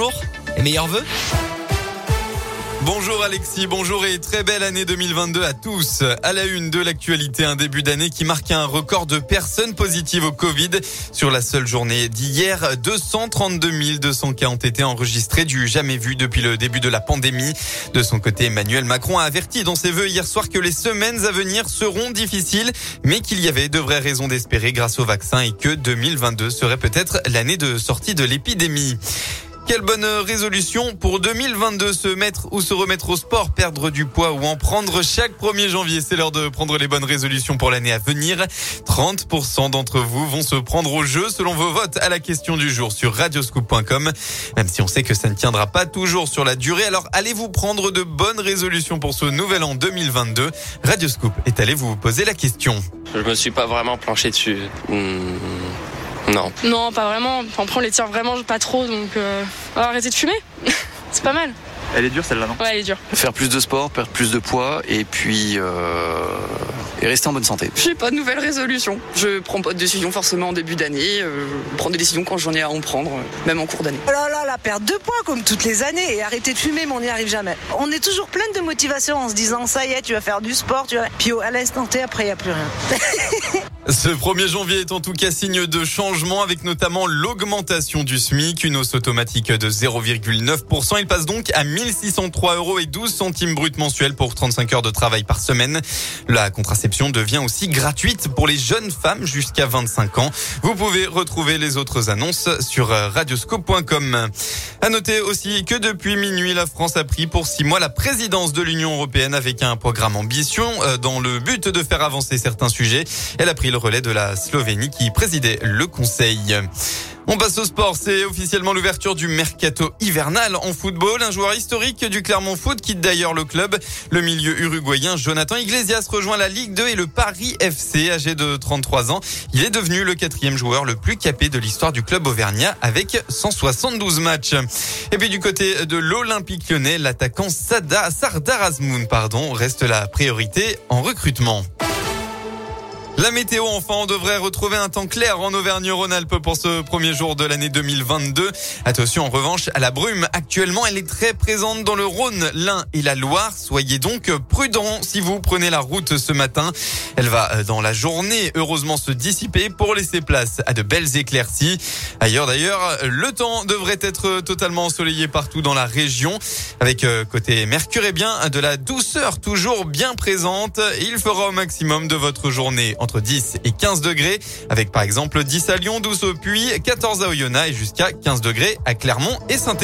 bonjour et meilleurs vœux. Bonjour Alexis, bonjour et très belle année 2022 à tous. À la une de l'actualité, un début d'année qui marque un record de personnes positives au Covid. Sur la seule journée d'hier, 232 200 cas ont été enregistrés, du jamais vu depuis le début de la pandémie. De son côté, Emmanuel Macron a averti dans ses vœux hier soir que les semaines à venir seront difficiles, mais qu'il y avait de vraies raisons d'espérer grâce au vaccin et que 2022 serait peut-être l'année de sortie de l'épidémie. Quelle bonne résolution pour 2022, se mettre ou se remettre au sport, perdre du poids ou en prendre chaque 1er janvier. C'est l'heure de prendre les bonnes résolutions pour l'année à venir. 30% d'entre vous vont se prendre au jeu selon vos votes à la question du jour sur radioscoop.com. Même si on sait que ça ne tiendra pas toujours sur la durée, alors allez-vous prendre de bonnes résolutions pour ce nouvel an 2022. Radioscoop est allé vous poser la question. Je me suis pas vraiment planché dessus. Hmm. Non. Non, pas vraiment. Enfin, on les tire vraiment pas trop, donc euh, arrêter de fumer. C'est pas mal. Elle est dure celle-là, non? Ouais, elle est dure. Faire plus de sport, perdre plus de poids et puis euh, et rester en bonne santé. J'ai pas de nouvelles résolutions. Je prends pas de décision forcément en début d'année. Euh, je prends des décisions quand j'en ai à en prendre, euh, même en cours d'année. Oh là là, la perte de poids comme toutes les années et arrêter de fumer, mais on n'y arrive jamais. On est toujours pleine de motivation en se disant ça y est, tu vas faire du sport, tu vas... puis à l'instant T, après il n'y a plus rien. Ce 1er janvier est en tout cas signe de changement avec notamment l'augmentation du SMIC, une hausse automatique de 0,9%. Il passe donc à 1603 euros et 12 centimes brut mensuels pour 35 heures de travail par semaine. La contraception devient aussi gratuite pour les jeunes femmes jusqu'à 25 ans. Vous pouvez retrouver les autres annonces sur radioscope.com. À noter aussi que depuis minuit, la France a pris pour six mois la présidence de l'Union européenne avec un programme ambition euh, dans le but de faire avancer certains sujets. Elle a pris le relais de la Slovénie qui présidait le Conseil. On passe au sport. C'est officiellement l'ouverture du mercato hivernal en football. Un joueur historique du Clermont Foot quitte d'ailleurs le club. Le milieu uruguayen Jonathan Iglesias rejoint la Ligue 2 et le Paris FC, âgé de 33 ans. Il est devenu le quatrième joueur le plus capé de l'histoire du club auvergnat avec 172 matchs. Et puis du côté de l'Olympique lyonnais, l'attaquant Sada, Sardar Azmoun, pardon, reste la priorité en recrutement. La météo, enfin, on devrait retrouver un temps clair en Auvergne-Rhône-Alpes pour ce premier jour de l'année 2022. Attention, en revanche, à la brume. Actuellement, elle est très présente dans le Rhône, l'Ain et la Loire. Soyez donc prudents si vous prenez la route ce matin. Elle va, euh, dans la journée, heureusement se dissiper pour laisser place à de belles éclaircies. Ailleurs, d'ailleurs, le temps devrait être totalement ensoleillé partout dans la région. Avec euh, côté Mercure, et bien, de la douceur toujours bien présente. Il fera au maximum de votre journée 10 et 15 degrés, avec par exemple 10 à Lyon, 12 au Puy, 14 à Oyonnax et jusqu'à 15 degrés à Clermont et saint